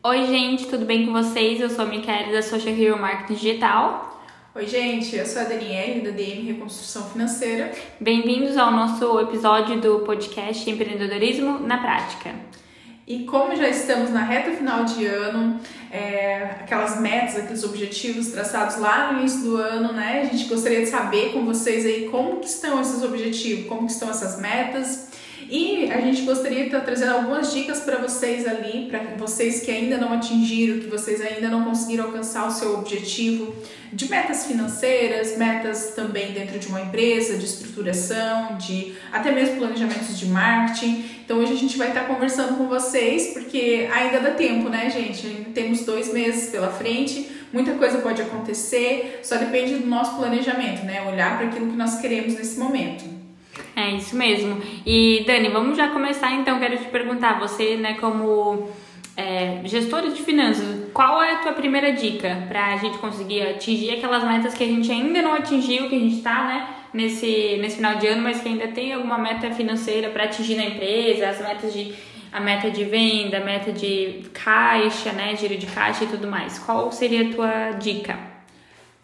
Oi, gente, tudo bem com vocês? Eu sou a Micaela da Social Hero Marketing Digital. Oi, gente, eu sou a Daniele da DM Reconstrução Financeira. Bem-vindos ao nosso episódio do podcast Empreendedorismo na Prática. E como já estamos na reta final de ano, é, aquelas metas, aqueles objetivos traçados lá no início do ano, né? A gente gostaria de saber com vocês aí como que estão esses objetivos, como que estão essas metas e a gente gostaria de estar trazendo algumas dicas para vocês ali, para vocês que ainda não atingiram, que vocês ainda não conseguiram alcançar o seu objetivo de metas financeiras, metas também dentro de uma empresa, de estruturação, de até mesmo planejamentos de marketing. Então hoje a gente vai estar conversando com vocês, porque ainda dá tempo, né, gente? Ainda temos dois meses pela frente, muita coisa pode acontecer, só depende do nosso planejamento, né? Olhar para aquilo que nós queremos nesse momento. É isso mesmo. E Dani, vamos já começar então. Quero te perguntar, você, né, como é, gestora de finanças, qual é a tua primeira dica para a gente conseguir atingir aquelas metas que a gente ainda não atingiu, que a gente está, né, nesse, nesse final de ano, mas que ainda tem alguma meta financeira para atingir na empresa, as metas de a meta de venda, a meta de caixa, né, giro de caixa e tudo mais. Qual seria a tua dica?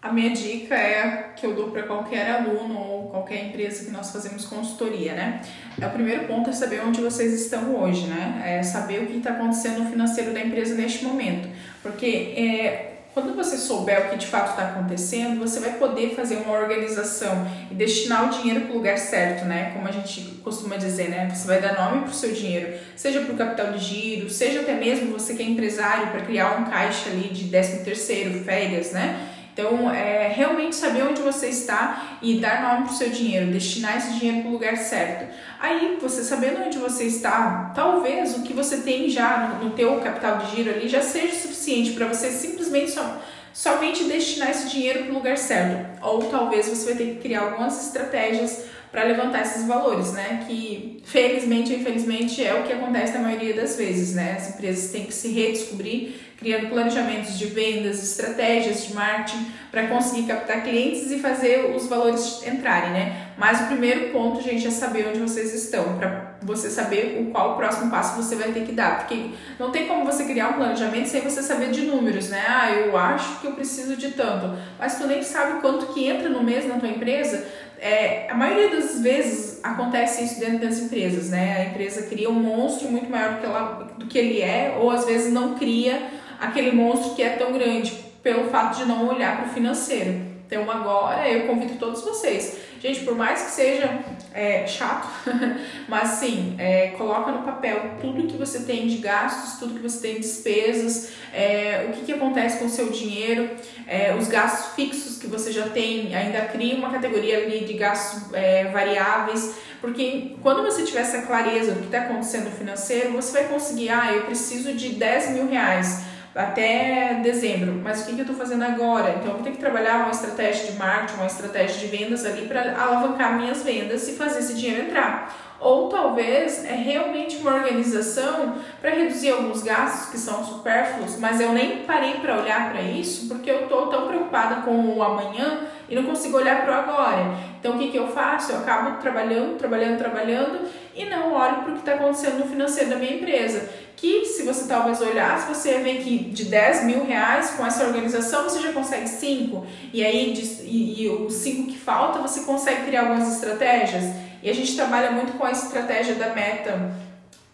A minha dica é que eu dou para qualquer aluno ou qualquer empresa que nós fazemos consultoria, né? É o primeiro ponto é saber onde vocês estão hoje, né? É saber o que está acontecendo no financeiro da empresa neste momento, porque é, quando você souber o que de fato está acontecendo, você vai poder fazer uma organização e destinar o dinheiro para o lugar certo, né? Como a gente costuma dizer, né? Você vai dar nome para o seu dinheiro, seja para o capital de giro, seja até mesmo você que é empresário para criar um caixa ali de 13 terceiro, férias, né? Então, é realmente saber onde você está e dar nome para o seu dinheiro, destinar esse dinheiro para o lugar certo. Aí, você sabendo onde você está, talvez o que você tem já no, no teu capital de giro ali já seja suficiente para você simplesmente só, somente destinar esse dinheiro para o lugar certo. Ou talvez você vai ter que criar algumas estratégias para levantar esses valores, né? Que felizmente ou infelizmente é o que acontece na maioria das vezes, né? As empresas têm que se redescobrir criando planejamentos de vendas, estratégias de marketing para conseguir captar clientes e fazer os valores entrarem, né? Mas o primeiro ponto, gente, é saber onde vocês estão, para você saber o qual o próximo passo você vai ter que dar, porque não tem como você criar um planejamento sem você saber de números, né? Ah, eu acho que eu preciso de tanto, mas tu nem sabe quanto que entra no mês na tua empresa. É, a maioria das vezes acontece isso dentro das empresas, né? A empresa cria um monstro muito maior do que, ela, do que ele é, ou às vezes não cria aquele monstro que é tão grande pelo fato de não olhar para o financeiro. Então agora eu convido todos vocês. Gente, por mais que seja é, chato, mas sim, é, coloca no papel tudo que você tem de gastos, tudo que você tem de despesas, é, o que, que acontece com o seu dinheiro, é, os gastos fixos que você já tem, ainda cria uma categoria ali de gastos é, variáveis, porque quando você tiver essa clareza do que está acontecendo no financeiro, você vai conseguir, ah, eu preciso de 10 mil reais até dezembro, mas o que, que eu estou fazendo agora? Então eu vou ter que trabalhar uma estratégia de marketing, uma estratégia de vendas ali para alavancar minhas vendas e fazer esse dinheiro entrar. Ou talvez é realmente uma organização para reduzir alguns gastos que são supérfluos, mas eu nem parei para olhar para isso porque eu estou tão preocupada com o amanhã e não consigo olhar para o agora. Então o que, que eu faço? Eu acabo trabalhando, trabalhando, trabalhando e não olho para o que está acontecendo no financeiro da minha empresa que se você talvez olhasse, você vê que de 10 mil reais com essa organização você já consegue 5, e aí de, e, e os 5 que falta você consegue criar algumas estratégias. E a gente trabalha muito com a estratégia da meta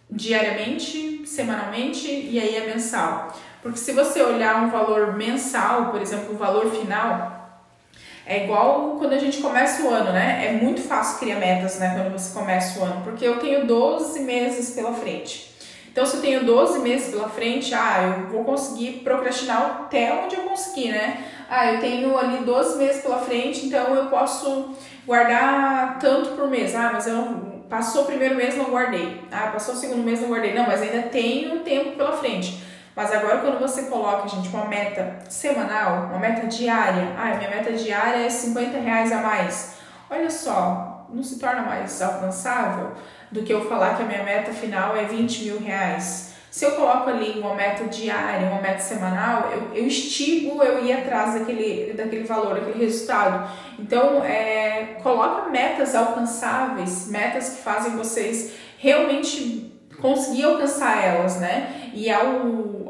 diariamente, semanalmente e aí é mensal. Porque se você olhar um valor mensal, por exemplo, o valor final, é igual quando a gente começa o ano, né? É muito fácil criar metas, né? Quando você começa o ano, porque eu tenho 12 meses pela frente. Então, se eu tenho 12 meses pela frente, ah, eu vou conseguir procrastinar até onde eu conseguir, né? Ah, eu tenho ali 12 meses pela frente, então eu posso guardar tanto por mês. Ah, mas eu passou o primeiro mês, não guardei. Ah, passou o segundo mês, não guardei. Não, mas ainda tenho tempo pela frente. Mas agora quando você coloca, gente, uma meta semanal, uma meta diária, ah, minha meta diária é 50 reais a mais. Olha só, não se torna mais alcançável? do que eu falar que a minha meta final é 20 mil reais. Se eu coloco ali uma meta diária, uma meta semanal, eu, eu estigo eu ir atrás daquele, daquele valor, daquele resultado. Então, é, coloca metas alcançáveis, metas que fazem vocês realmente conseguir alcançar elas, né? E ao,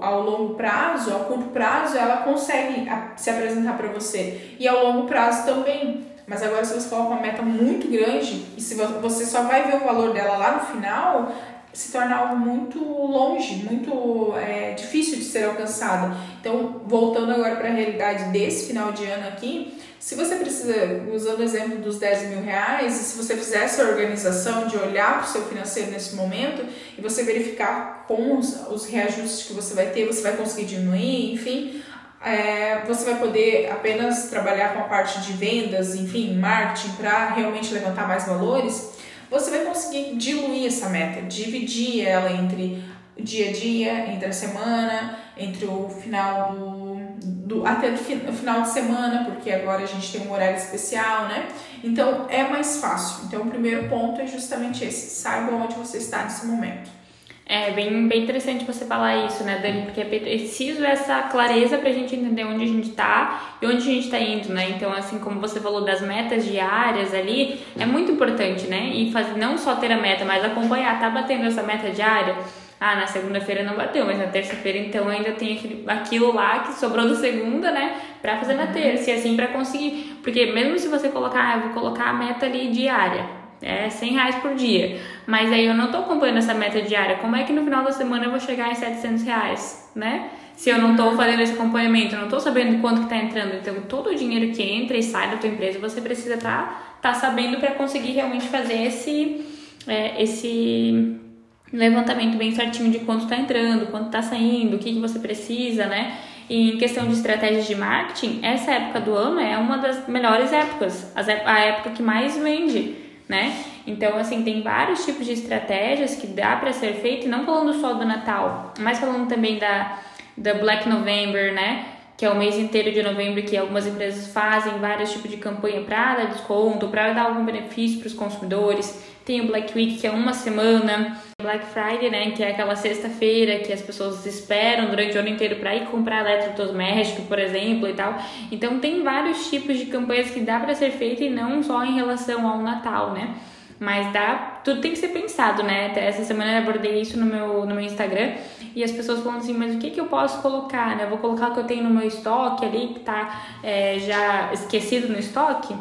ao longo prazo, ao curto prazo, ela consegue se apresentar para você. E ao longo prazo também. Mas agora, se você coloca uma meta muito grande e se você só vai ver o valor dela lá no final, se torna algo muito longe, muito é, difícil de ser alcançado. Então, voltando agora para a realidade desse final de ano aqui, se você precisa, usando o exemplo dos 10 mil reais, e se você fizer essa organização de olhar para o seu financeiro nesse momento e você verificar com os, os reajustes que você vai ter, você vai conseguir diminuir, enfim, é, você vai poder apenas trabalhar com a parte de vendas, enfim, marketing, para realmente levantar mais valores você vai conseguir diluir essa meta, dividir ela entre o dia a dia, entre a semana, entre o final do, do até o final de semana, porque agora a gente tem um horário especial, né? Então é mais fácil. Então o primeiro ponto é justamente esse: saiba onde você está nesse momento. É bem, bem interessante você falar isso, né, Dani? Porque é preciso essa clareza pra gente entender onde a gente tá e onde a gente tá indo, né? Então, assim como você falou das metas diárias ali, é muito importante, né? E fazer, não só ter a meta, mas acompanhar, tá batendo essa meta diária? Ah, na segunda-feira não bateu, mas na terça-feira então ainda tem aquele, aquilo lá que sobrou da segunda, né? Pra fazer na terça e assim pra conseguir. Porque mesmo se você colocar, ah, eu vou colocar a meta ali diária, é 100 reais por dia. Mas aí eu não tô acompanhando essa meta diária. Como é que no final da semana eu vou chegar em 700 reais, né? Se eu não tô fazendo esse acompanhamento, eu não tô sabendo quanto que tá entrando. Então, todo o dinheiro que entra e sai da tua empresa, você precisa tá, tá sabendo para conseguir realmente fazer esse, é, esse levantamento bem certinho de quanto tá entrando, quanto tá saindo, o que, que você precisa, né? E em questão de estratégias de marketing, essa época do ano é uma das melhores épocas, a época que mais vende né? Então, assim, tem vários tipos de estratégias que dá para ser feito, não falando só do Natal, mas falando também da, da Black November, né? Que é o mês inteiro de novembro que algumas empresas fazem vários tipos de campanha para dar desconto, para dar algum benefício para os consumidores. Tem o Black Week, que é uma semana. Black Friday, né, que é aquela sexta-feira que as pessoas esperam durante o ano inteiro para ir comprar eletrodoméstico, por exemplo, e tal. Então tem vários tipos de campanhas que dá para ser feita e não só em relação ao Natal, né? Mas dá, tudo tem que ser pensado, né? Até essa semana eu abordei isso no meu, no meu Instagram e as pessoas falando assim, mas o que, que eu posso colocar, né? Eu vou colocar o que eu tenho no meu estoque ali, que tá é, já esquecido no estoque?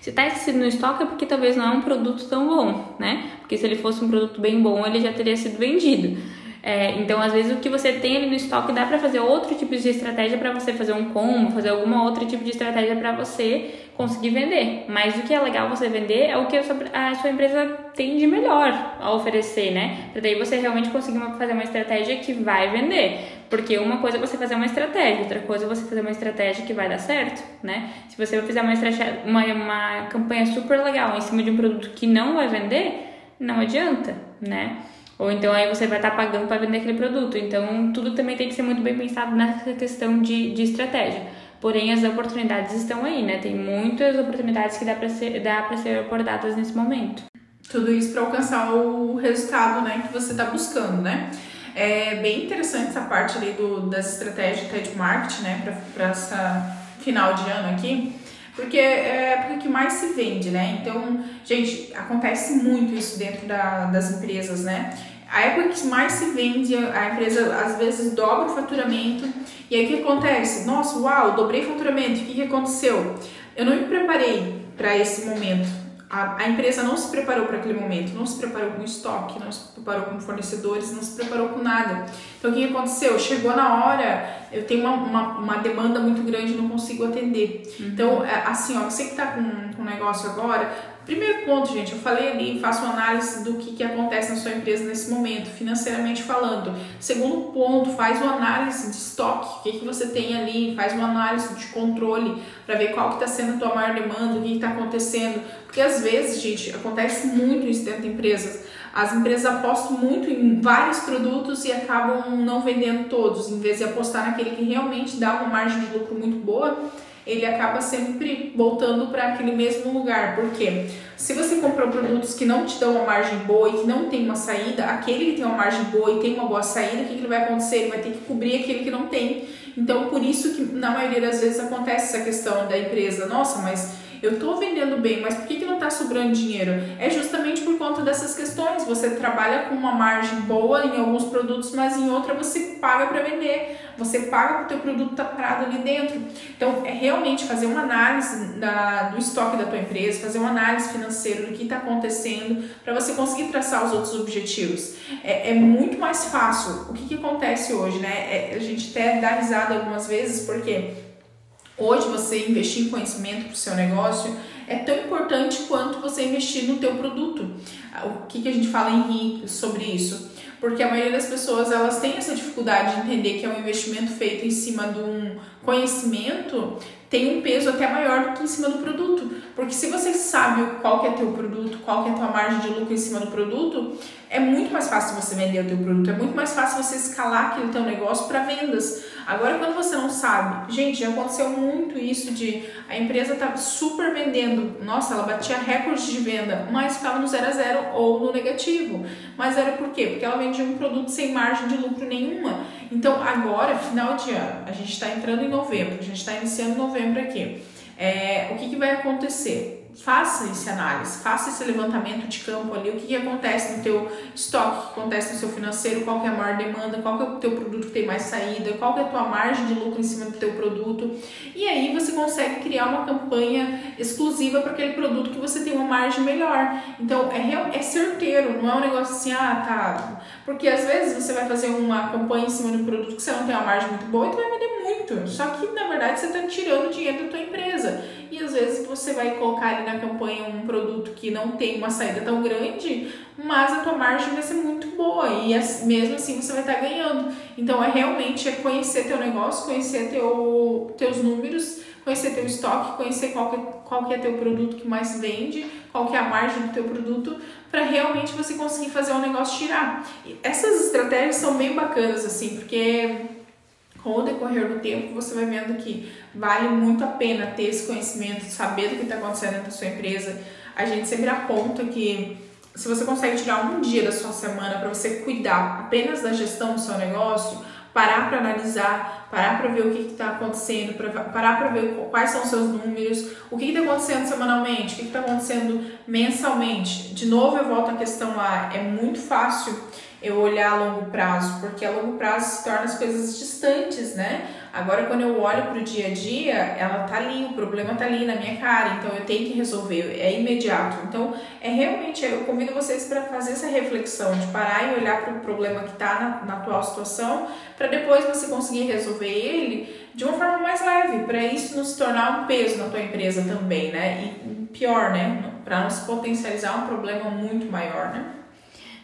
Se está esquecido no estoque é porque talvez não é um produto tão bom, né? Porque se ele fosse um produto bem bom, ele já teria sido vendido. É, então, às vezes, o que você tem ali no estoque dá para fazer outro tipo de estratégia para você fazer um combo, fazer alguma outra tipo de estratégia para você conseguir vender. Mas o que é legal você vender é o que a sua, a sua empresa tem de melhor a oferecer, né? Para daí você realmente conseguir uma, fazer uma estratégia que vai vender. Porque uma coisa é você fazer uma estratégia, outra coisa é você fazer uma estratégia que vai dar certo, né? Se você fizer uma, estratégia, uma, uma campanha super legal em cima de um produto que não vai vender, não adianta, né? Ou então aí você vai estar tá pagando para vender aquele produto. Então tudo também tem que ser muito bem pensado nessa questão de, de estratégia. Porém, as oportunidades estão aí, né? Tem muitas oportunidades que dá para ser, dá ser abordadas nesse momento. Tudo isso para alcançar o resultado né, que você está buscando, né? É bem interessante essa parte ali do, das estratégias de marketing, né, para essa final de ano aqui, porque é a época que mais se vende, né? Então, gente, acontece muito isso dentro da, das empresas, né? A época que mais se vende, a empresa às vezes dobra o faturamento. E aí o que acontece? Nossa, uau, dobrei o faturamento. O que, que aconteceu? Eu não me preparei para esse momento. A, a, empresa não se preparou para aquele momento, não se preparou com estoque, não se preparou com fornecedores, não se preparou com nada. Então o que aconteceu? Chegou na hora, eu tenho uma, uma, uma demanda muito grande não consigo atender. Uhum. Então, é, assim, ó, você que está com, com um negócio agora, Primeiro ponto, gente, eu falei ali, faço uma análise do que, que acontece na sua empresa nesse momento, financeiramente falando. Segundo ponto, faz uma análise de estoque, o que, que você tem ali, faz uma análise de controle para ver qual que está sendo a tua maior demanda, o que está acontecendo. Porque às vezes, gente, acontece muito isso dentro de empresas. As empresas apostam muito em vários produtos e acabam não vendendo todos, em vez de apostar naquele que realmente dá uma margem de lucro muito boa ele acaba sempre voltando para aquele mesmo lugar. Porque se você comprou produtos que não te dão uma margem boa e que não tem uma saída, aquele que tem uma margem boa e tem uma boa saída, o que, que vai acontecer? Ele vai ter que cobrir aquele que não tem. Então, por isso que na maioria das vezes acontece essa questão da empresa, nossa, mas Eu tô vendendo bem, mas por que, que não tá sobrando dinheiro? É justamente por conta dessas questões. Você trabalha com uma margem boa em alguns produtos, mas em outra você paga para vender. Você paga para o teu produto estar tá parado ali dentro. Então, é realmente fazer uma análise da, do estoque da tua empresa, fazer uma análise financeira do que está acontecendo para você conseguir traçar os outros objetivos. É, é muito mais fácil. O que, que acontece hoje, né? É, a gente até dá risada algumas vezes porque hoje você investir em conhecimento para o seu negócio é tão importante quanto você investir no teu produto. O que, que a gente fala em RI sobre isso? porque a maioria das pessoas elas têm essa dificuldade de entender que é um investimento feito em cima de um conhecimento tem um peso até maior do que em cima do produto. Porque se você sabe qual que é teu produto, qual que é a tua margem de lucro em cima do produto, é muito mais fácil você vender o teu produto, é muito mais fácil você escalar aquele teu negócio para vendas. Agora, quando você não sabe, gente, já aconteceu muito isso de a empresa tá super vendendo, nossa, ela batia recordes de venda, mas ficava no zero a zero ou no negativo. Mas era por quê? Porque ela vendia um produto sem margem de lucro nenhuma. Então, agora, final de ano, a gente está entrando em novembro, a gente está iniciando novembro aqui. É, o que, que vai acontecer? Faça esse análise, faça esse levantamento de campo ali, o que, que acontece no teu estoque, o que acontece no seu financeiro, qual que é a maior demanda, qual que é o teu produto que tem mais saída, qual que é a tua margem de lucro em cima do teu produto. E aí você consegue criar uma campanha exclusiva para aquele produto que você tem uma margem melhor. Então é, real, é certeiro, não é um negócio assim, ah, tá. Porque às vezes você vai fazer uma campanha em cima de um produto que você não tem uma margem muito boa e tu vai vender muito. Só que na verdade você está tirando dinheiro da tua empresa. E às vezes você vai colocar ali na campanha um produto que não tem uma saída tão grande, mas a tua margem vai ser muito boa e mesmo assim você vai estar ganhando. Então é realmente é conhecer teu negócio, conhecer teu, teus números, conhecer teu estoque, conhecer qual que, qual que é teu produto que mais vende, qual que é a margem do teu produto, para realmente você conseguir fazer o negócio tirar. E essas estratégias são bem bacanas assim, porque com o decorrer do tempo, você vai vendo que vale muito a pena ter esse conhecimento, saber do que está acontecendo da sua empresa. A gente sempre aponta que se você consegue tirar um dia da sua semana para você cuidar apenas da gestão do seu negócio, parar para analisar, parar para ver o que está acontecendo, pra, parar para ver quais são os seus números, o que está acontecendo semanalmente, o que está acontecendo mensalmente. De novo, eu volto à questão lá, é muito fácil eu olhar a longo prazo, porque a longo prazo se torna as coisas distantes, né? Agora, quando eu olho para o dia a dia, ela tá ali, o problema tá ali na minha cara, então eu tenho que resolver, é imediato. Então, é realmente, eu convido vocês para fazer essa reflexão, de parar e olhar para o problema que está na, na atual situação, para depois você conseguir resolver ele de uma forma mais leve, para isso não se tornar um peso na tua empresa também, né? E pior, né? Para não se potencializar um problema muito maior, né?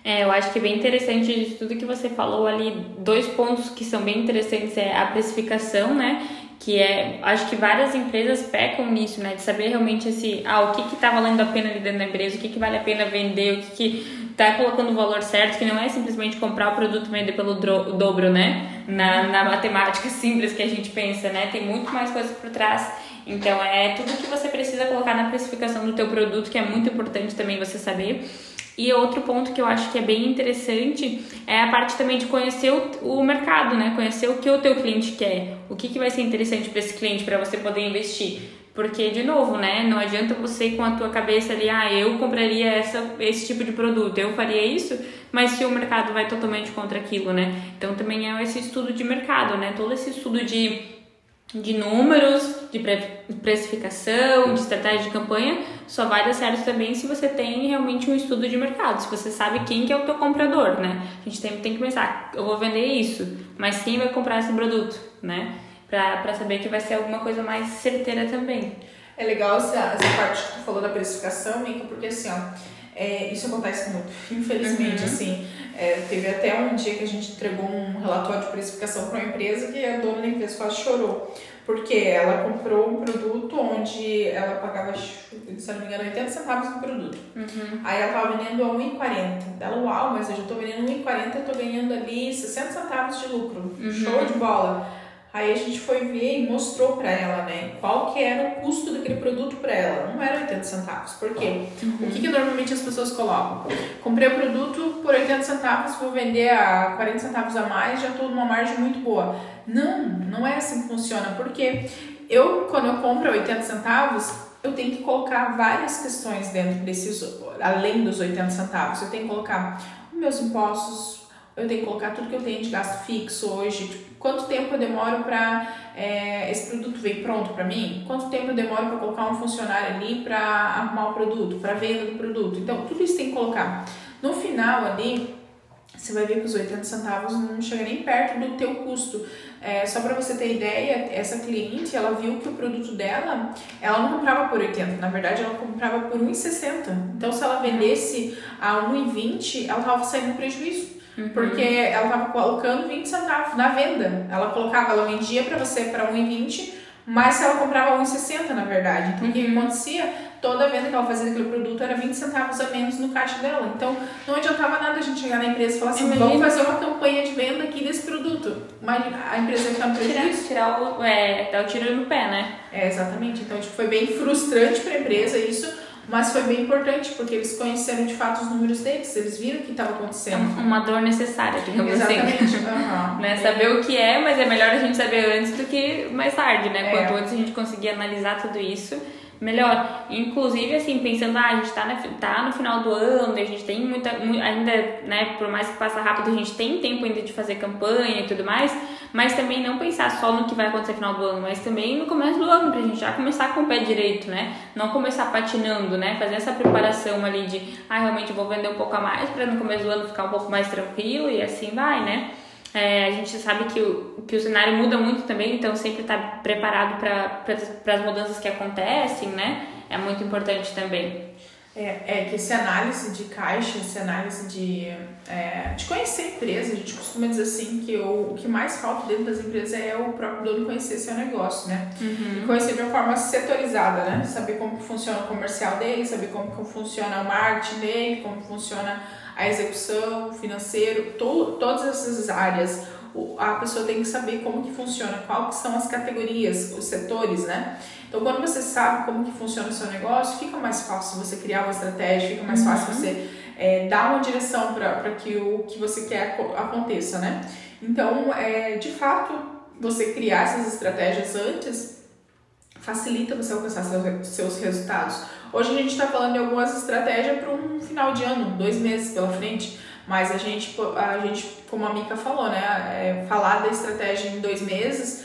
É, eu acho que é bem interessante de tudo que você falou ali. Dois pontos que são bem interessantes é a precificação, né? Que é, acho que várias empresas pecam nisso, né? De saber realmente esse, ah, o que que tá valendo a pena ali dentro da empresa, o que que vale a pena vender, o que que tá colocando o valor certo, que não é simplesmente comprar o produto e vender pelo dobro, né? Na, na matemática simples que a gente pensa, né? Tem muito mais coisa por trás. Então, é tudo que você precisa colocar na precificação do teu produto, que é muito importante também você saber. E outro ponto que eu acho que é bem interessante é a parte também de conhecer o, o mercado, né? Conhecer o que o teu cliente quer, o que, que vai ser interessante para esse cliente para você poder investir. Porque, de novo, né? Não adianta você com a tua cabeça ali, ah, eu compraria essa, esse tipo de produto, eu faria isso, mas se o mercado vai totalmente contra aquilo, né? Então também é esse estudo de mercado, né? Todo esse estudo de de números, de precificação, de estratégia de campanha, só vai dar certo também se você tem realmente um estudo de mercado, se você sabe quem que é o teu comprador, né? A gente tem, tem que pensar, eu vou vender isso, mas quem vai comprar esse produto, né? Pra, saber que vai ser alguma coisa mais certeira também. É legal essa, essa parte que tu falou da precificação, Mika, porque assim, ó, é, isso acontece muito, infelizmente, uhum. assim. É, teve até um dia que a gente entregou um relatório de precificação para uma empresa que a dona da empresa quase chorou. Porque ela comprou um produto onde ela pagava, se não me engano, 80 centavos no produto. Uhum. Aí ela estava vendendo a 1,40. Ela, uau, mas eu já estou vendendo 1,40 e estou ganhando ali 60 centavos de lucro. Uhum. Show de bola. Aí a gente foi ver e mostrou para ela, né, qual que era o custo daquele produto para ela. Não era 80 centavos. Por quê? Uhum. O que, que normalmente as pessoas colocam? Comprei o produto por 80 centavos, vou vender a 40 centavos a mais, já estou numa margem muito boa. Não, não é assim que funciona. Porque eu, quando eu compro a 80 centavos, eu tenho que colocar várias questões dentro desses, além dos 80 centavos. Eu tenho que colocar meus impostos, eu tenho que colocar tudo que eu tenho de gasto fixo hoje, tipo, quanto tempo eu demoro para é, esse produto vir pronto para mim, quanto tempo eu demoro para colocar um funcionário ali para arrumar o produto, para venda do produto. Então, tudo isso tem que colocar. No final ali, você vai ver que os 80 centavos não chega nem perto do teu custo. É, só para você ter ideia, essa cliente, ela viu que o produto dela, ela não comprava por 80, na verdade ela comprava por 1,60. Então se ela vendesse a 1,20, ela tava saindo prejuízo. Uhum. Porque ela tava colocando 20 centavos na venda. Ela colocava, ela vendia para você para 1,20, mas se ela comprava 1,60 na verdade. Então o que uhum. acontecia? toda venda que ela fazia daquele produto era 20 centavos a menos no caixa dela. Então, não adiantava nada a gente chegar na empresa e falar assim, Imagina. vamos fazer uma campanha de venda aqui desse produto. Mas a empresa ficar no prejuízo. Tirar, tirar o, é, dar o tiro no pé, né? É, exatamente. Então, tipo, foi bem frustrante para a empresa isso, mas foi bem importante, porque eles conheceram de fato os números deles, eles viram o que estava acontecendo. Uma dor necessária, digamos Exatamente. assim. Uhum. né? Saber o que é, mas é melhor a gente saber antes do que mais tarde, né? É. Quanto antes a gente conseguir analisar tudo isso melhor. Inclusive, assim, pensando, ah, a gente tá, na, tá no final do ano, a gente tem muita, ainda, né, por mais que passa rápido, a gente tem tempo ainda de fazer campanha e tudo mais, mas também não pensar só no que vai acontecer no final do ano, mas também no começo do ano, pra gente já começar com o pé direito, né? Não começar patinando, né? Fazer essa preparação ali de, ah, realmente vou vender um pouco a mais para no começo do ano ficar um pouco mais tranquilo e assim vai, né? É, a gente sabe que o, que o cenário muda muito também, então sempre estar tá preparado para as mudanças que acontecem, né? É muito importante também. É, é que essa análise de caixa, essa análise de, é, de conhecer a empresa, a gente costuma dizer assim que o, o que mais falta dentro das empresas é o próprio dono conhecer seu negócio, né? Uhum. E conhecer de uma forma setorizada, né? Saber como funciona o comercial dele, saber como funciona o marketing dele, como funciona a execução, financeiro, to, todas essas áreas. A pessoa tem que saber como que funciona, quais são as categorias, os setores, né? Então, quando você sabe como que funciona o seu negócio, fica mais fácil você criar uma estratégia, fica mais uhum. fácil você é, dar uma direção para que o que você quer aconteça, né? Então, é, de fato, você criar essas estratégias antes facilita você alcançar seus, seus resultados. Hoje a gente está falando de algumas estratégias para um final de ano, dois meses pela frente, mas a gente, a gente como a Mika falou, né, é, falar da estratégia em dois meses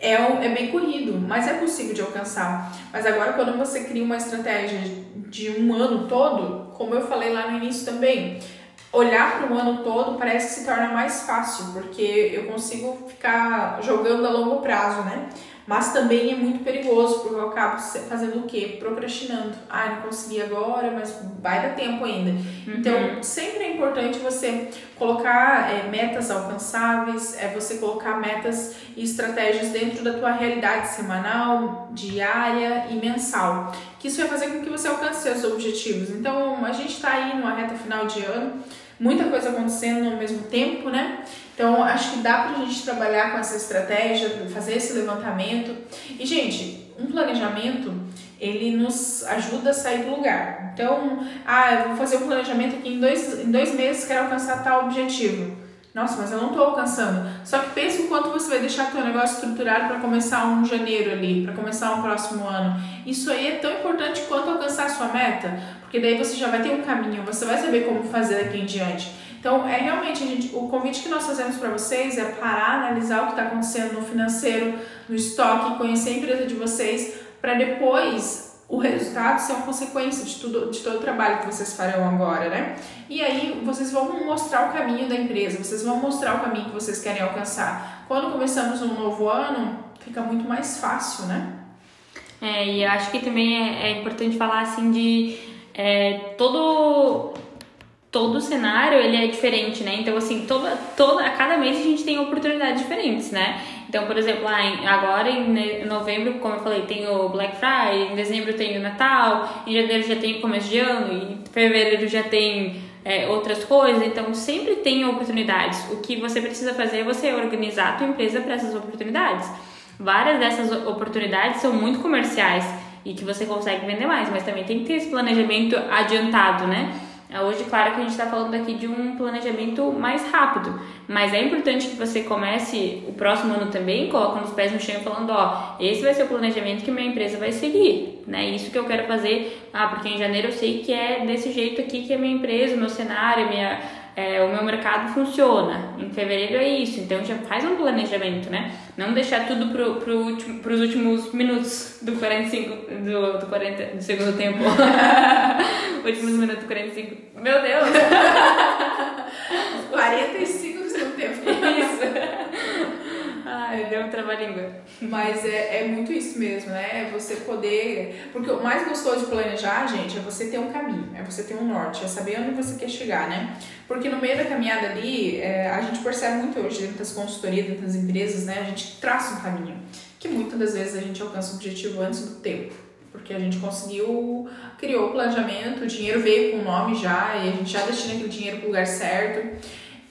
é, é bem corrido, mas é possível de alcançar. Mas agora, quando você cria uma estratégia de um ano todo, como eu falei lá no início também, olhar para o ano todo parece que se torna mais fácil, porque eu consigo ficar jogando a longo prazo, né? Mas também é muito perigoso, porque eu acabo fazendo o quê? Procrastinando. Ah, não consegui agora, mas vai dar tempo ainda. Uhum. Então, sempre é importante você colocar é, metas alcançáveis, é você colocar metas e estratégias dentro da tua realidade semanal, diária e mensal. Que isso vai fazer com que você alcance seus objetivos. Então, a gente está aí numa reta final de ano, muita coisa acontecendo ao mesmo tempo, né? Então, acho que dá pra gente trabalhar com essa estratégia, fazer esse levantamento. E, gente, um planejamento, ele nos ajuda a sair do lugar. Então, ah, eu vou fazer um planejamento aqui em dois, em dois meses, quero alcançar tal objetivo. Nossa, mas eu não estou alcançando. Só que pensa o quanto você vai deixar teu negócio estruturado para começar um janeiro ali, para começar um próximo ano. Isso aí é tão importante quanto alcançar a sua meta, porque daí você já vai ter um caminho, você vai saber como fazer daqui em diante. Então, é realmente gente, o convite que nós fazemos para vocês é parar, analisar o que está acontecendo no financeiro, no estoque, conhecer a empresa de vocês, para depois o resultado ser uma consequência de, tudo, de todo o trabalho que vocês farão agora, né? E aí vocês vão mostrar o caminho da empresa, vocês vão mostrar o caminho que vocês querem alcançar. Quando começamos um novo ano, fica muito mais fácil, né? É, e eu acho que também é, é importante falar assim de é, todo todo cenário ele é diferente, né? Então, assim, toda, toda, a cada mês a gente tem oportunidades diferentes, né? Então, por exemplo, agora em novembro, como eu falei, tem o Black Friday, em dezembro tem o Natal, em janeiro já tem o começo de ano, em fevereiro já tem é, outras coisas, então sempre tem oportunidades. O que você precisa fazer é você organizar a tua empresa para essas oportunidades. Várias dessas oportunidades são muito comerciais e que você consegue vender mais, mas também tem que ter esse planejamento adiantado, né? É, hoje, claro que a gente está falando aqui de um planejamento mais rápido, mas é importante que você comece o próximo ano também colocando os pés no chão falando, ó, esse vai ser o planejamento que minha empresa vai seguir, né? Isso que eu quero fazer, ah, porque em janeiro eu sei que é desse jeito aqui que a minha empresa, o meu cenário, minha, é, o meu mercado funciona. Em fevereiro é isso, então já faz um planejamento, né? Não deixar tudo pro, pro último, pros últimos minutos do 45, do, do 40, do segundo tempo. últimos minutos do 45. Meu Deus! 45 do segundo tempo. Isso. Ai, trabalhinho. Mas é, é muito isso mesmo, né? É você poder. Porque o mais gostoso de planejar, gente, é você ter um caminho, é você ter um norte, é saber onde você quer chegar, né? Porque no meio da caminhada ali, é, a gente percebe muito hoje dentro das consultorias, dentro das empresas, né? A gente traça um caminho. Que muitas das vezes a gente alcança o objetivo antes do tempo porque a gente conseguiu, criou o planejamento, o dinheiro veio com o nome já, e a gente já destina aquele dinheiro para o lugar certo.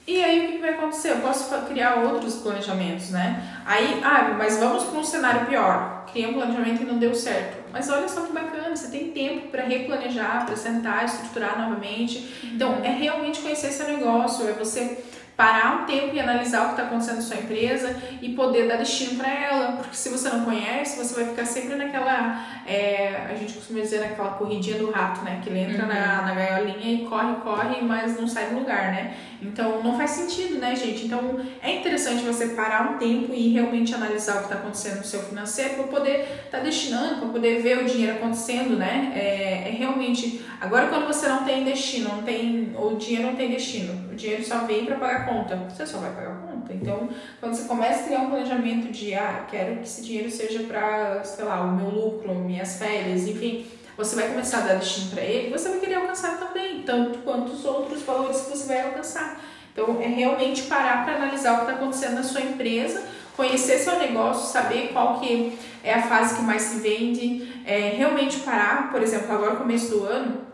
E aí o que vai acontecer? Eu posso criar outros planejamentos, né? Aí, ah, mas vamos para um cenário pior. Criei um planejamento e não deu certo. Mas olha só que bacana, você tem tempo para replanejar, para sentar, estruturar novamente. Então, é realmente conhecer seu negócio, é você parar um tempo e analisar o que está acontecendo na sua empresa e poder dar destino para ela, porque se você não conhece, você vai ficar sempre naquela, é, a gente costuma dizer naquela corridinha do rato, né, que ele entra uhum. na, na gaiolinha e corre, corre, mas não sai do lugar, né, então não faz sentido, né, gente, então é interessante você parar um tempo e realmente analisar o que está acontecendo no seu financeiro para poder estar tá destinando, para poder ver o dinheiro acontecendo, né, é, é realmente, agora quando você não tem destino, não tem, o dinheiro não tem destino, o dinheiro só vem para pagar conta, você só vai pagar a conta. Então, quando você começa a criar um planejamento de, ah, quero que esse dinheiro seja para, sei lá, o meu lucro, minhas férias, enfim, você vai começar a dar destino para ele, você vai querer alcançar também, tanto quanto os outros valores que você vai alcançar. Então, é realmente parar para analisar o que está acontecendo na sua empresa, conhecer seu negócio, saber qual que é a fase que mais se vende, é, realmente parar, por exemplo, agora começo do ano,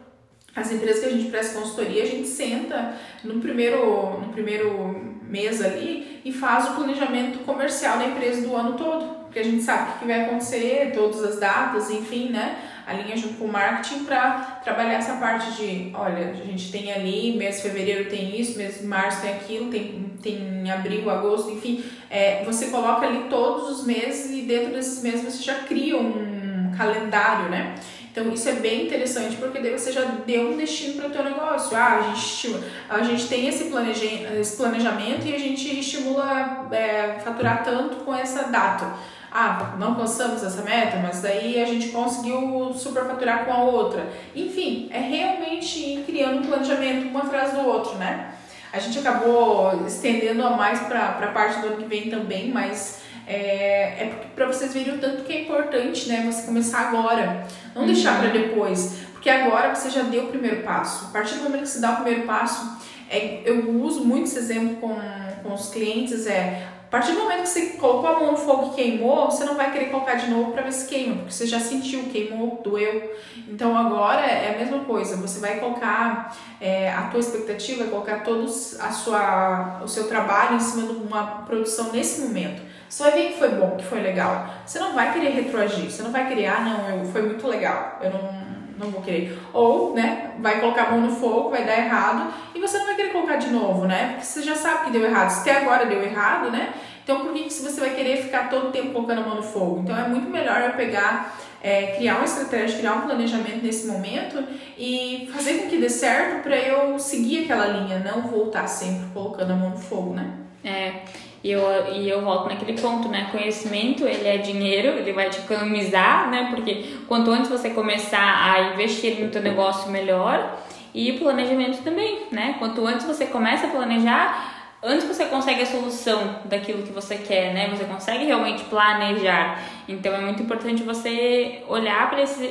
as empresas que a gente presta consultoria, a gente senta no primeiro, no primeiro mês ali e faz o planejamento comercial da empresa do ano todo, porque a gente sabe o que vai acontecer, todas as datas, enfim, né? Alinha junto com o marketing para trabalhar essa parte de, olha, a gente tem ali, mês de fevereiro tem isso, mês de março tem aquilo, tem, tem abril, agosto, enfim. É, você coloca ali todos os meses e dentro desses meses você já cria um calendário, né? Então isso é bem interessante porque daí você já deu um destino para o teu negócio. Ah, a gente, a gente tem esse, planeja, esse planejamento e a gente estimula é, faturar tanto com essa data. Ah, não alcançamos essa meta, mas daí a gente conseguiu superfaturar com a outra. Enfim, é realmente ir criando um planejamento um atrás do outro, né? A gente acabou estendendo a mais para a parte do ano que vem também, mas é, é para vocês verem o tanto que é importante, né? Você começar agora, não uhum. deixar para depois, porque agora você já deu o primeiro passo. A partir do momento que você dá o primeiro passo, é, eu uso muito esse exemplo com, com os clientes, é a partir do momento que você colocou a mão no fogo e queimou, você não vai querer colocar de novo para ver se queima, porque você já sentiu, queimou, doeu. Então agora é a mesma coisa, você vai colocar é, a tua expectativa, colocar todos a sua, o seu trabalho em cima de uma produção nesse momento. Você vai ver que foi bom, que foi legal. Você não vai querer retroagir, você não vai querer, ah, não, eu, foi muito legal, eu não, não vou querer. Ou, né, vai colocar a mão no fogo, vai dar errado e você não vai querer colocar de novo, né? Porque você já sabe que deu errado. Se até agora deu errado, né? Então, por que, que você vai querer ficar todo o tempo colocando a mão no fogo? Então, é muito melhor eu pegar, é, criar uma estratégia, criar um planejamento nesse momento e fazer com que dê certo para eu seguir aquela linha, não voltar sempre colocando a mão no fogo, né? É. E eu, e eu volto naquele ponto, né? Conhecimento, ele é dinheiro, ele vai te economizar, né? Porque quanto antes você começar a investir no teu negócio, melhor. E planejamento também, né? Quanto antes você começa a planejar, antes você consegue a solução daquilo que você quer, né? Você consegue realmente planejar. Então é muito importante você olhar para esse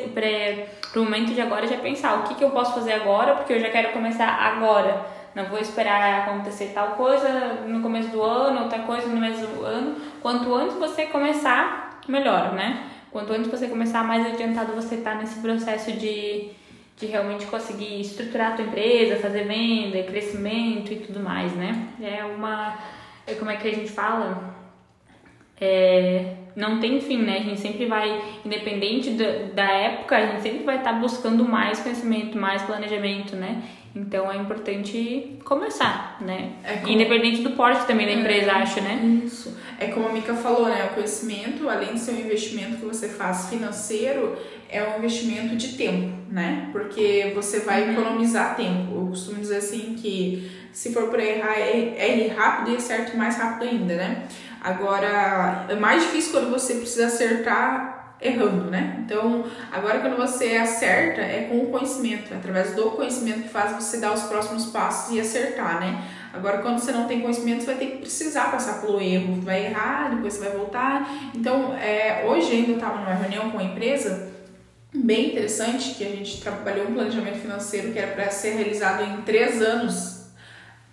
para o momento de agora e já pensar o que, que eu posso fazer agora, porque eu já quero começar agora não vou esperar acontecer tal coisa no começo do ano, outra coisa no do ano. Quanto antes você começar, melhor, né? Quanto antes você começar, mais adiantado você tá nesse processo de, de realmente conseguir estruturar a tua empresa, fazer venda, crescimento e tudo mais, né? É uma. É como é que a gente fala? É, não tem fim, né? A gente sempre vai, independente da, da época, a gente sempre vai estar tá buscando mais conhecimento, mais planejamento, né? Então é importante começar, né? É como- Independente do porte também da empresa, acho, né? Isso. É como a Mica falou, né? O conhecimento, além de ser um investimento que você faz financeiro, é um investimento de tempo, né? Porque você vai Uhum. economizar tempo. Eu costumo dizer assim que se for para errar, é, é ir rápido e acerte mais rápido ainda, né? Agora, é mais difícil quando você precisa acertar errando, né? Então, agora quando você acerta, é com o conhecimento, é através do conhecimento que faz você dar os próximos passos e acertar, né? Agora, quando você não tem conhecimento, você vai ter que precisar passar pelo erro, vai errar, depois você vai voltar. Então, é, hoje ainda estava numa reunião com a empresa bem interessante, que a gente trabalhou um planejamento financeiro que era para ser realizado em três anos,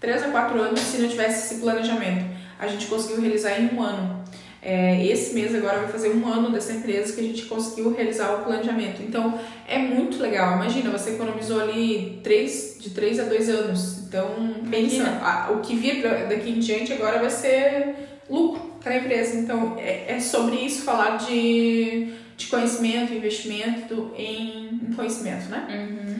três a quatro anos, se não tivesse esse planejamento. A gente conseguiu realizar em um ano. É, esse mês agora vai fazer um ano dessa empresa que a gente conseguiu realizar o planejamento. Então é muito legal. Imagina, você economizou ali três, de 3 a 2 anos. Então pensa, a- o que vir da- daqui em diante agora vai ser lucro para a empresa. Então é, é sobre isso falar de, de conhecimento, investimento em, em conhecimento, né? Uhum.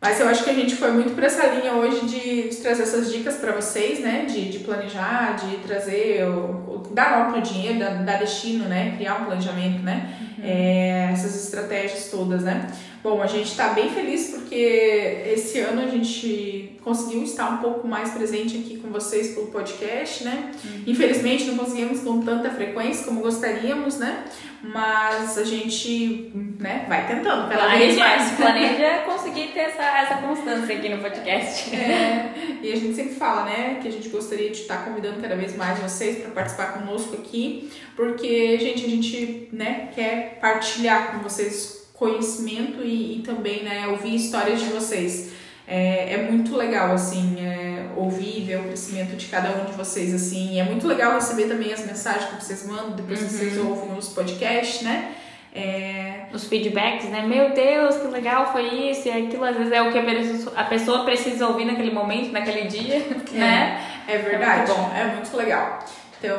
Mas eu acho que a gente foi muito para essa linha hoje de, de trazer essas dicas para vocês, né? De, de planejar, de trazer, o, o, dar nome pro dinheiro, dar, dar destino, né? Criar um planejamento, né? É, essas estratégias todas, né? Bom, a gente está bem feliz porque esse ano a gente conseguiu estar um pouco mais presente aqui com vocês pelo podcast, né? Infelizmente não conseguimos com tanta frequência como gostaríamos, né? Mas a gente, né, vai tentando cada vez mais. Planeja, planeja conseguir ter essa, essa constância aqui no podcast. É, e a gente sempre fala, né, que a gente gostaria de estar convidando cada vez mais vocês para participar conosco aqui, porque, gente, a gente, né, quer partilhar com vocês conhecimento e, e também, né, ouvir histórias de vocês. É, é muito legal, assim, é, ouvir e ver o crescimento de cada um de vocês, assim. E é muito legal receber também as mensagens que vocês mandam, depois que vocês ouvem os podcasts, né? É, Os feedbacks, né? Meu Deus, que legal foi isso e aquilo. Às vezes é o que a pessoa- precisa ouvir naquele momento, naquele dia, né? É verdade, É muito bom. é muito legal. Então,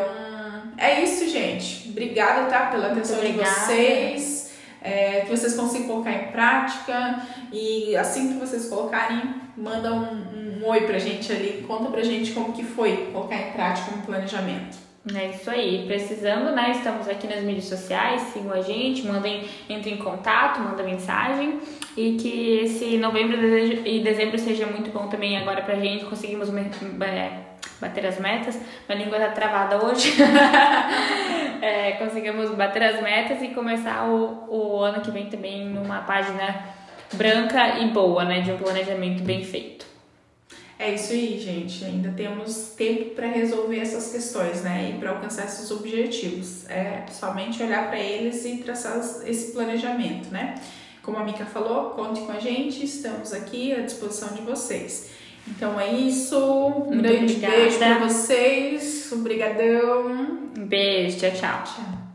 é isso, gente. Obrigada, tá, pela atenção de vocês. É, que vocês consigam colocar em prática e assim que vocês colocarem, manda um, um oi pra gente ali, conta pra gente como que foi colocar em prática um planejamento. É isso aí. Precisando, né? Estamos aqui nas mídias sociais, sigam a gente, mandem, entrem em contato, mandem mensagem. E que esse novembro e dezembro seja muito bom também agora pra gente. Conseguimos é, bater as metas. Minha língua tá travada hoje. É, conseguimos bater as metas e começar o, o ano que vem também numa página branca e boa, né? De um planejamento bem feito. É isso aí, gente. Ainda temos tempo para resolver essas questões, né? E para alcançar esses objetivos. É somente olhar para eles e traçar esse planejamento, né? Como a Mica falou, conte com a gente, estamos aqui à disposição de vocês. Então é isso. Um Muito grande obrigada. beijo para vocês. Obrigadão. Um beijo, tchau, tchau. Tchau.